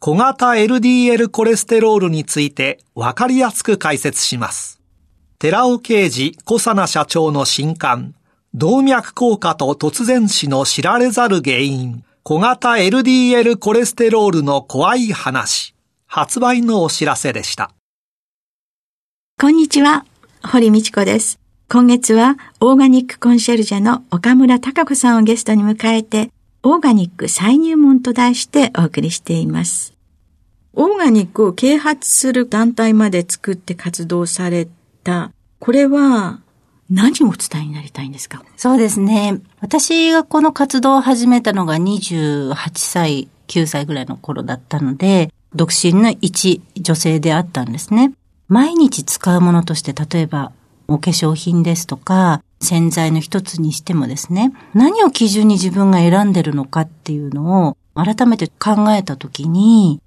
小型 LDL コレステロールについてわかりやすく解説します。寺尾啓治小佐奈社長の新刊、動脈硬化と突然死の知られざる原因、小型 LDL コレステロールの怖い話、発売のお知らせでした。こんにちは、堀道子です。今月はオーガニックコンシェルジャの岡村隆子さんをゲストに迎えて、オーガニック再入門と題してお送りしています。オーガニックを啓発する団体まで作って活動された、これは何をお伝えになりたいんですか？そうですね。私がこの活動を始めたのが28歳、9歳ぐらいの頃だったので、独身の一女性であったんですね。毎日使うものとして、例えば、お化粧品ですとか、洗剤の一つにしてもですね、何を基準に自分が選んでるのかっていうのを改めて考えたときに、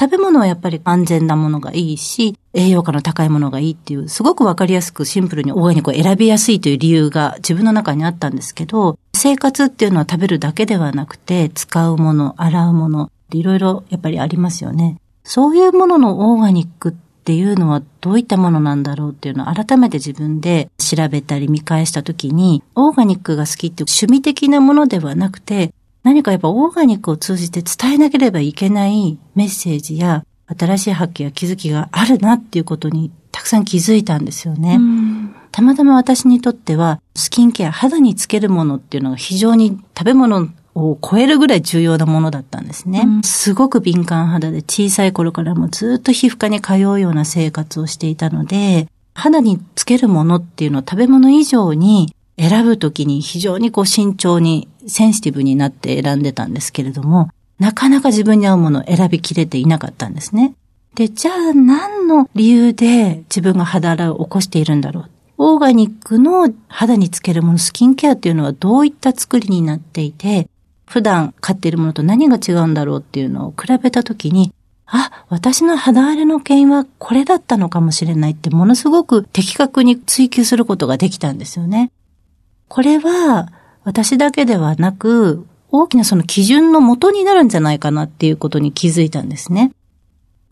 食べ物はやっぱり安全なものがいいし、栄養価の高いものがいいっていう、すごくわかりやすくシンプルにオーガニックを選びやすいという理由が自分の中にあったんですけど、生活っていうのは食べるだけではなくて、使うもの、洗うもの、いろいろやっぱりありますよね。そういうもののオーガニックってっていうのはどういったものなんだろうっていうのを改めて自分で調べたり見返したときに、オーガニックが好きっていう趣味的なものではなくて、何かやっぱオーガニックを通じて伝えなければいけないメッセージや新しい発見や気づきがあるなっていうことにたくさん気づいたんですよね。たまたま私にとってはスキンケア、肌につけるものっていうのが非常に食べ物を超えるぐらい重要なものだったんですね。うん、すごく敏感肌で小さい頃からもずっと皮膚科に通うような生活をしていたので、肌につけるものっていうのを食べ物以上に選ぶときに非常にこう慎重にセンシティブになって選んでたんですけれども、なかなか自分に合うものを選びきれていなかったんですね。で、じゃあ何の理由で自分が肌荒れを起こしているんだろう。オーガニックの肌につけるもの、スキンケアっていうのはどういった作りになっていて、普段飼っているものと何が違うんだろうっていうのを比べたときに、あ、私の肌荒れの原因はこれだったのかもしれないってものすごく的確に追求することができたんですよね。これは私だけではなく、大きなその基準の元になるんじゃないかなっていうことに気づいたんですね。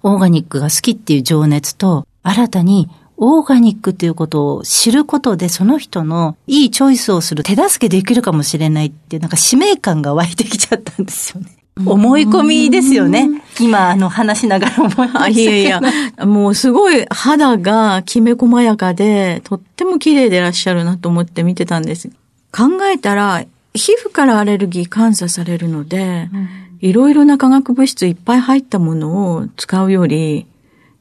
オーガニックが好きっていう情熱と、新たにオーガニックということを知ることでその人のいいチョイスをする手助けできるかもしれないってなんか使命感が湧いてきちゃったんですよね。思い込みですよね。今、あの、話しながら思いましたいやいや、もうすごい肌がきめ細やかで、とっても綺麗でいらっしゃるなと思って見てたんです。考えたら、皮膚からアレルギー監査されるので、いろいろな化学物質いっぱい入ったものを使うより、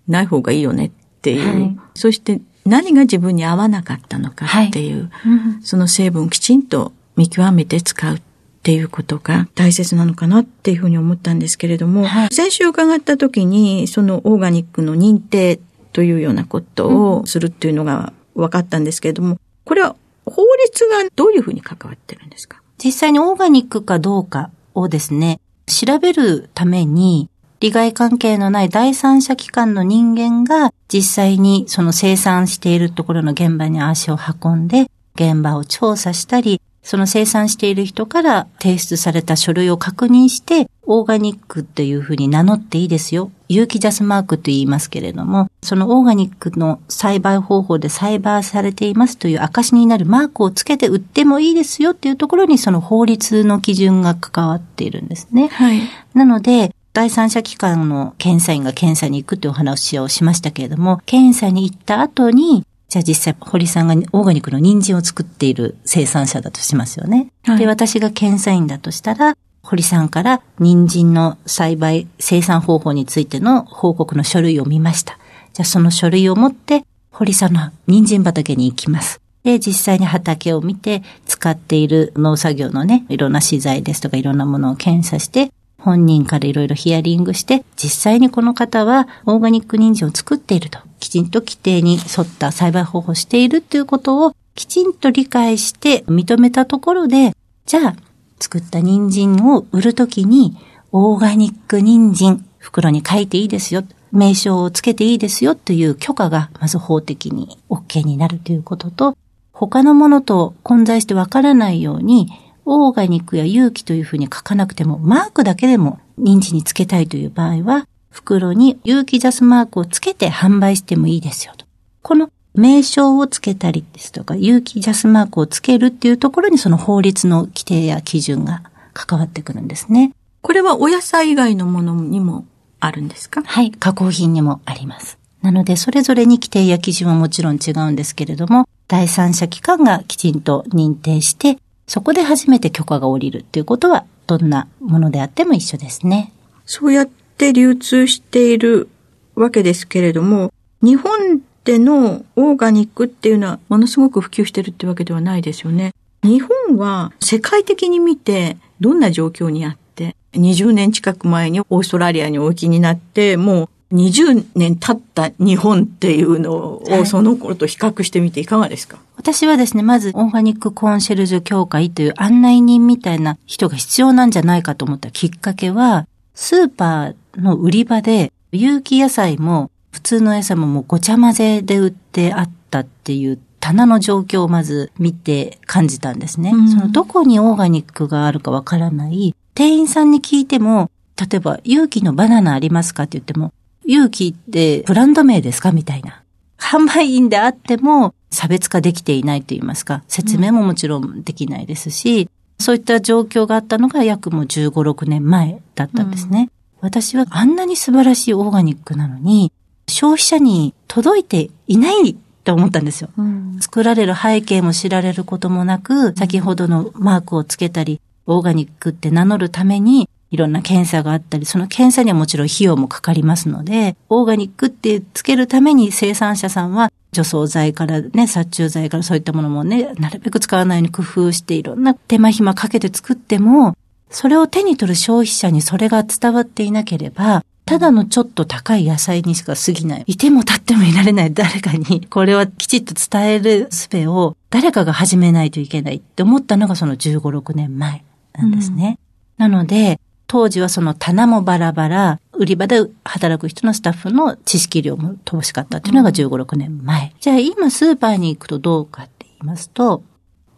ない方がいいよねっていう、はい、そして何が自分に合わなかったのかっていう、はいうん、その成分をきちんと見極めて使うっていうことが大切なのかなっていうふうに思ったんですけれども、はい、先週伺った時にそのオーガニックの認定というようなことをするっていうのが分かったんですけれども、これは法律がどういうふうに関わってるんですか？実際にオーガニックかどうかをですね、調べるために利害関係のない第三者機関の人間が実際にその生産しているところの現場に足を運んで現場を調査したり、その生産している人から提出された書類を確認して、オーガニックっていうふうに名乗っていいですよ。有機ジャスマークと言いますけれども、そのオーガニックの栽培方法で栽培されていますという証になるマークをつけて売ってもいいですよっていうところにその法律の基準が関わっているんですね。はい。なので、第三者機関の検査員が検査に行くっていうお話をしましたけれども、検査に行った後に、じゃあ実際、堀さんがオーガニックの人参を作っている生産者だとしますよね。はい、で、私が検査員だとしたら、堀さんから人参の栽培、生産方法についての報告の書類を見ました。じゃあその書類を持って、堀さんの人参畑に行きます。で、実際に畑を見て、使っている農作業のね、いろんな資材ですとかいろんなものを検査して、本人からいろいろヒアリングして、実際にこの方はオーガニック人参を作っていると、きちんと規定に沿った栽培方法をしているということをきちんと理解して認めたところで、じゃあ、作った人参を売るときに、オーガニック人参、袋に書いていいですよ、名称をつけていいですよという許可がまず法的に OK になるということと、他のものと混在してわからないように、オーガニックや有機というふうに書かなくても、マークだけでも認知につけたいという場合は、袋に有機ジャスマークをつけて販売してもいいですよと。この名称をつけたりですとか、有機ジャスマークをつけるっていうところにその法律の規定や基準が関わってくるんですね。これはお野菜以外のものにもあるんですか？はい、加工品にもあります。なので、それぞれに規定や基準はもちろん違うんですけれども、第三者機関がきちんと認定して、そこで初めて許可が下りるっていうことは、どんなものであっても一緒ですね。そうやって流通しているわけですけれども、日本でのオーガニックっていうのはものすごく普及してるってわけではないですよね。日本は世界的に見てどんな状況にあって、20年近く前にオーストラリアにお行きになって、もう20年経った日本っていうのを、その頃と比較してみていかがですか？私はですね、まずオーガニックコンシェルジュ協会という案内人みたいな人が必要なんじゃないかと思ったきっかけは、スーパーの売り場で有機野菜も普通の野菜ももうごちゃ混ぜで売ってあったっていう棚の状況をまず見て感じたんですね。うん、そのどこにオーガニックがあるかわからない。店員さんに聞いても、例えば有機のバナナありますかって言っても、勇気ってブランド名ですか？みたいな。販売員であっても差別化できていないと言いますか、説明ももちろんできないですし、うん、そういった状況があったのが約もう15、6年前だったんですね。うん、私はあんなに素晴らしいオーガニックなのに、消費者に届いていないと思ったんですよ、うん、作られる背景も知られることもなく、先ほどのマークをつけたり、オーガニックって名乗るためにいろんな検査があったり、その検査にはもちろん費用もかかりますので、オーガニックってつけるために生産者さんは除草剤からね、殺虫剤からそういったものもね、なるべく使わないように工夫していろんな手間暇かけて作っても、それを手に取る消費者にそれが伝わっていなければ、ただのちょっと高い野菜にしか過ぎない。いても立ってもいられない誰かに、これはきちっと伝える術を誰かが始めないといけないって思ったのがその15、6年前なんですね。うん、なので、当時はその棚もバラバラ、売り場で働く人のスタッフの知識量も乏しかったっていうのが15、6年前。じゃあ今スーパーに行くとどうかって言いますと、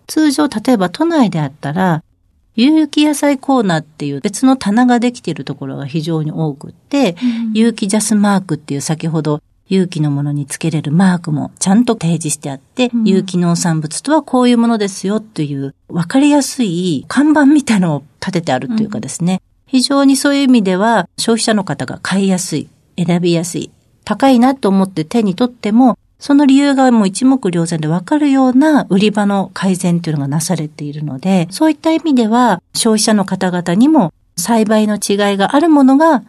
通常例えば都内であったら、有機野菜コーナーっていう別の棚ができているところが非常に多くって、うん、有機ジャスマークっていう先ほど有機のものにつけれるマークもちゃんと提示してあって、うん、有機農産物とはこういうものですよっていう分かりやすい看板みたいのを立ててあるというかですね、非常にそういう意味では消費者の方が買いやすい、選びやすい、高いなと思って手に取っても、その理由がもう一目瞭然でわかるような売り場の改善というのがなされているので、そういった意味では消費者の方々にも栽培の違いがあるものが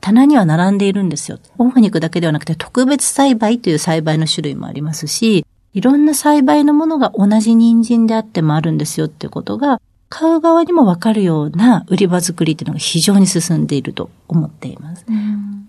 棚には並んでいるんですよ。オーガニックだけではなくて特別栽培という栽培の種類もありますし、いろんな栽培のものが同じ人参であってもあるんですよっていうことが買う側にもわかるような売り場作りっていうのが非常に進んでいると思っています。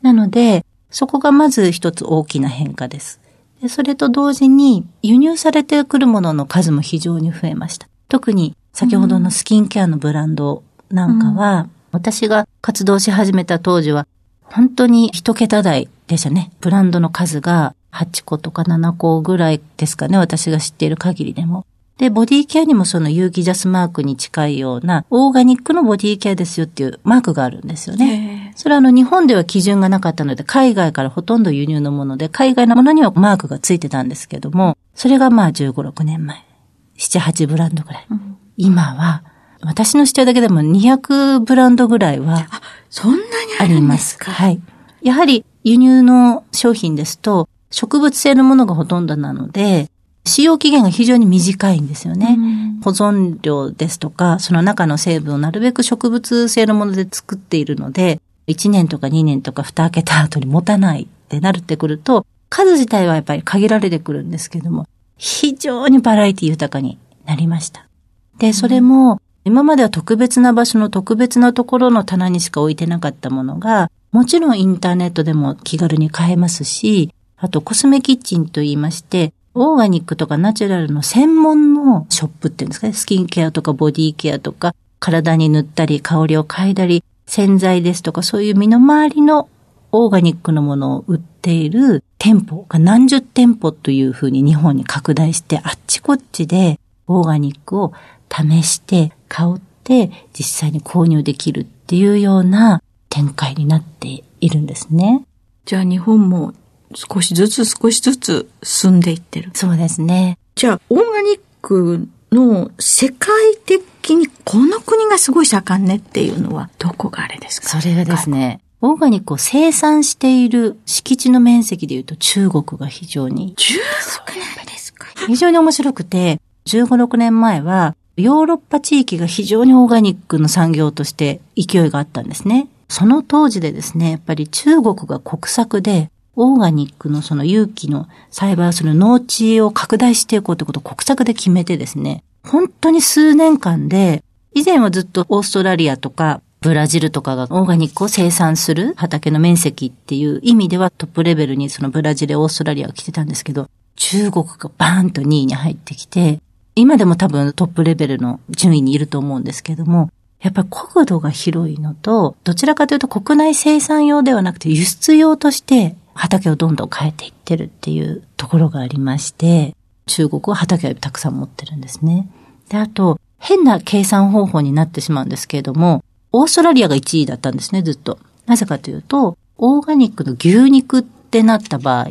なので、そこがまず一つ大きな変化です。でそれと同時に輸入されてくるものの数も非常に増えました。特に先ほどのスキンケアのブランドなんかは、うん、私が活動し始めた当時は本当に一桁台でしたね。ブランドの数が8個とか7個ぐらいですかね。私が知っている限りでも。で、ボディケアにもその有機ジャスマークに近いような、オーガニックのボディケアですよっていうマークがあるんですよね。それはあの日本では基準がなかったので、海外からほとんど輸入のもので、海外のものにはマークがついてたんですけども、それがまあ15、6年前。7、8ブランドぐらい。うん、今は、私の知ってるだけでも200ブランドぐらいはそんなにあありますかはい。やはり輸入の商品ですと植物性のものがほとんどなので、使用期限が非常に短いんですよね。保存量ですとか、その中の成分をなるべく植物性のもので作っているので、1年とか2年とか蓋開けた後に持たないってなるってくると、数自体はやっぱり限られてくるんですけども、非常にバラエティ豊かになりました。で、それも、今までは特別な場所の特別なところの棚にしか置いてなかったものが、もちろんインターネットでも気軽に買えますし、あとコスメキッチンと言いまして、オーガニックとかナチュラルの専門のショップっていうんですかね、スキンケアとかボディケアとか、体に塗ったり香りを嗅いだり、洗剤ですとかそういう身の回りのオーガニックのものを売っている店舗が何十店舗というふうに日本に拡大して、あっちこっちでオーガニックを試して、香って実際に購入できるっていうような展開になっているんですね。じゃあ日本も少しずつ少しずつ進んでいってる。そうですね。じゃあ、オーガニックの世界的にこの国がすごい盛んねっていうのはどこがあれですか？それがですね、オーガニックを生産している敷地の面積でいうと中国が非常に中国なんですか？非常に面白くて、15、6年前は、ヨーロッパ地域が非常にオーガニックの産業として勢いがあったんですね。その当時でですね、やっぱり中国が国策で、オーガニックのその有機の栽培する農地を拡大していこうということを国策で決めてですね、本当に数年間で、以前はずっとオーストラリアとかブラジルとかがオーガニックを生産する畑の面積っていう意味ではトップレベルにそのブラジル、オーストラリアが来てたんですけど、中国がバーンと2位に入ってきて、今でも多分トップレベルの順位にいると思うんですけども、やっぱり国土が広いのと、どちらかというと国内生産用ではなくて輸出用として畑をどんどん変えていってるっていうところがありまして、中国は畑をたくさん持ってるんですね。で、あと、変な計算方法になってしまうんですけれども、オーストラリアが1位だったんですね、ずっと。なぜかというと、オーガニックの牛肉ってなった場合、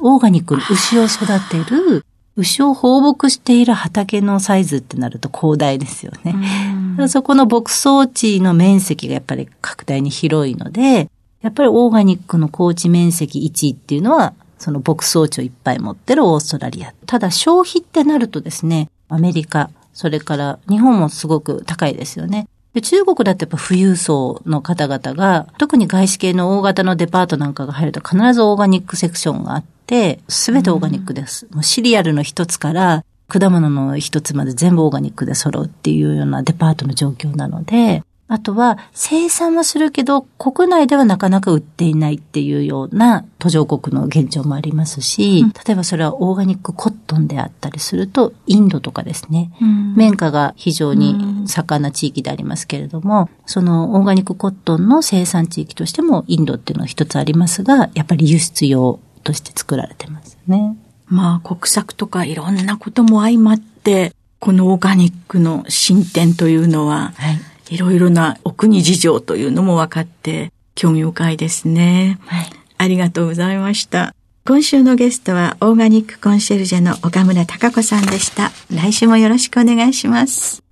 オーガニックの牛を育てる、牛を放牧している畑のサイズってなると広大ですよね。そこの牧草地の面積がやっぱり拡大に広いので、やっぱりオーガニックの高地面積1位っていうのは、その牧草地をいっぱい持ってるオーストラリア。ただ消費ってなるとですね、アメリカ、それから日本もすごく高いですよね。で中国だってやっぱ富裕層の方々が、特に外資系の大型のデパートなんかが入ると必ずオーガニックセクションがあって、すべてオーガニックです。もうシリアルの一つから果物の一つまで全部オーガニックで揃うっていうようなデパートの状況なので、あとは生産はするけど国内ではなかなか売っていないっていうような途上国の現状もありますし、例えばそれはオーガニックコットンであったりするとインドとかですね、綿花が非常に盛んな地域でありますけれども、そのオーガニックコットンの生産地域としてもインドっていうのは一つありますが、やっぱり輸出用として作られてますね。まあ国策とかいろんなことも相まって、このオーガニックの進展というのは、はい。いろいろなお国事情というのも分かって、興味深いですね。はい。ありがとうございました。今週のゲストはオーガニックコンシェルジェの岡村孝子さんでした。来週もよろしくお願いします。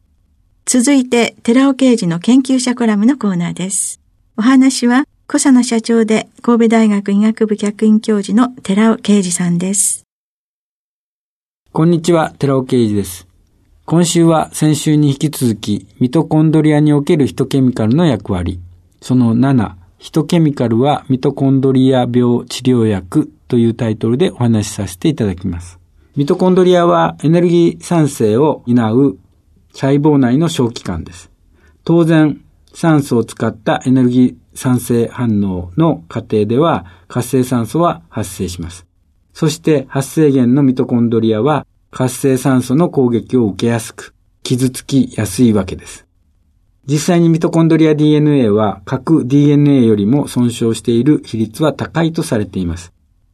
続いて、寺尾刑事の研究者コラムのコーナーです。お話は、小佐野社長で神戸大学医学部客員教授の寺尾啓二さんです。こんにちは、寺尾啓二です。今週は先週に引き続き、ミトコンドリアにおけるヒトケミカルの役割、その7、ヒトケミカルはミトコンドリア病治療薬というタイトルでお話しさせていただきます。ミトコンドリアはエネルギー産生を担う細胞内の小器官です。当然、酸素を使ったエネルギー産生反応の過程では活性酸素は発生します。そして発生源のミトコンドリアは活性酸素の攻撃を受けやすく、傷つきやすいわけです。実際にミトコンドリア DNA は核 DNA よりも損傷している比率は高いとされています。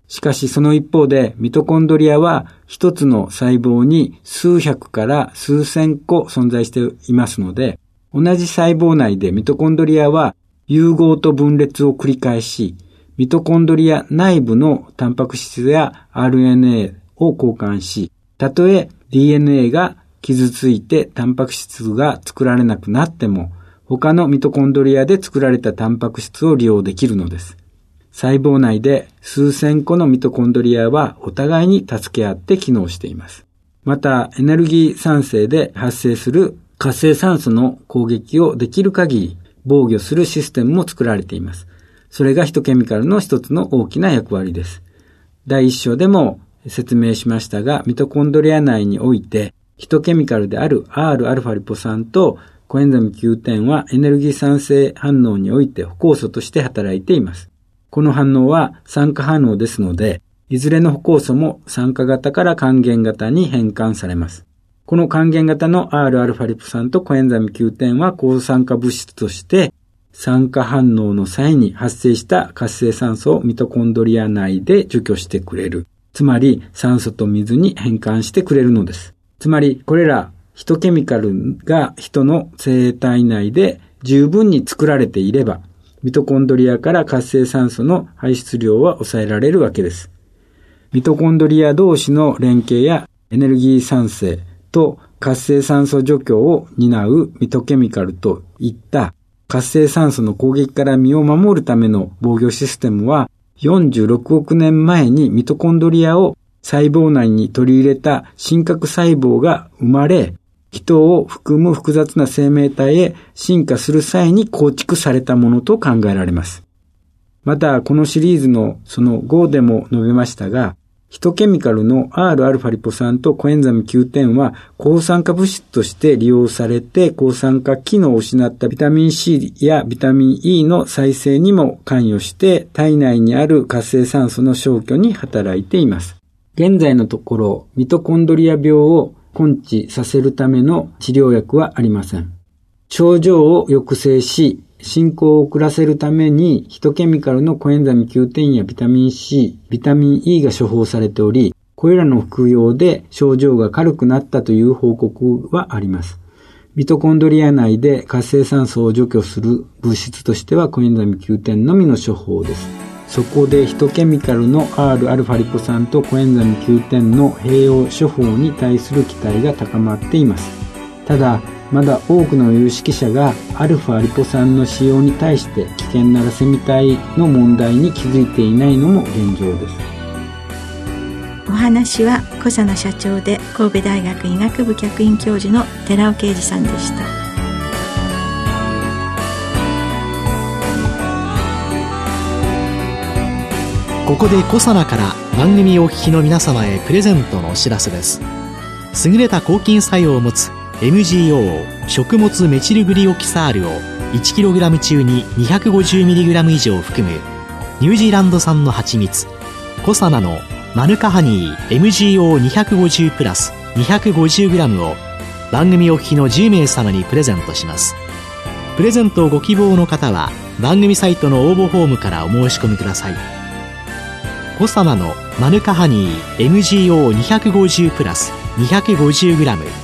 しかしその一方でミトコンドリアは一つの細胞に数百から数千個存在していますので、同じ細胞内でミトコンドリアは融合と分裂を繰り返し、ミトコンドリア内部のタンパク質や RNA を交換し、たとえ DNA が傷ついてタンパク質が作られなくなっても、他のミトコンドリアで作られたタンパク質を利用できるのです。細胞内で数千個のミトコンドリアはお互いに助け合って機能しています。また、エネルギー酸性で発生する活性酸素の攻撃をできる限り防御するシステムも作られています。それがヒトケミカルの一つの大きな役割です。第一章でも説明しましたが、ミトコンドリア内においてヒトケミカルである Rα リポ酸とコエンザム Q10 はエネルギー酸性反応において歩酵素として働いています。この反応は酸化反応ですので、いずれの歩酵素も酸化型から還元型に変換されます。この還元型の Rα リポ酸とコエンザム Q10 は抗酸化物質として酸化反応の際に発生した活性酸素をミトコンドリア内で除去してくれる。つまり酸素と水に変換してくれるのです。つまりこれらヒトケミカルが人の生体内で十分に作られていれば、ミトコンドリアから活性酸素の排出量は抑えられるわけです。ミトコンドリア同士の連携やエネルギー酸性と活性酸素除去を担うミトケミカルといった活性酸素の攻撃から身を守るための防御システムは46億年前にミトコンドリアを細胞内に取り入れた真核細胞が生まれ、人を含む複雑な生命体へ進化する際に構築されたものと考えられます。また、このシリーズのその5でも述べましたが、ヒトケミカルの Rα リポ酸とコエンザム Q10 は抗酸化物質として利用されて抗酸化機能を失ったビタミン C やビタミン E の再生にも関与して体内にある活性酸素の消去に働いています。現在のところミトコンドリア病を根治させるための治療薬はありません。症状を抑制し、進行を遅らせるためにヒトケミカルのコエンザミ Q10 やビタミン C、ビタミン E が処方されており、これらの服用で症状が軽くなったという報告はあります。ミトコンドリア内で活性酸素を除去する物質としてはコエンザミ Q10 のみの処方です。そこでヒトケミカルの Rα リポ酸とコエンザミ Q10 の併用処方に対する期待が高まっています。ただ、まだ多くの有識者がアルファリポ酸の使用に対して危険なラセミ体の問題に気づいていないのも現状です。お話は小佐奈社長で神戸大学医学部客員教授の寺尾啓二さんでした。ここでコサナから番組お聞きの皆様へプレゼントのお知らせです。優れた抗菌作用を持つ MGO 食物メチルグリオキサールを 1kg 中に 250mg 以上含むニュージーランド産の蜂蜜コサナのマヌカハニー MGO250 プラス 250g を番組お聞きの10名様にプレゼントします。プレゼントをご希望の方は番組サイトの応募フォームからお申し込みください。コサナのマヌカハニー MGO250 プラス 250g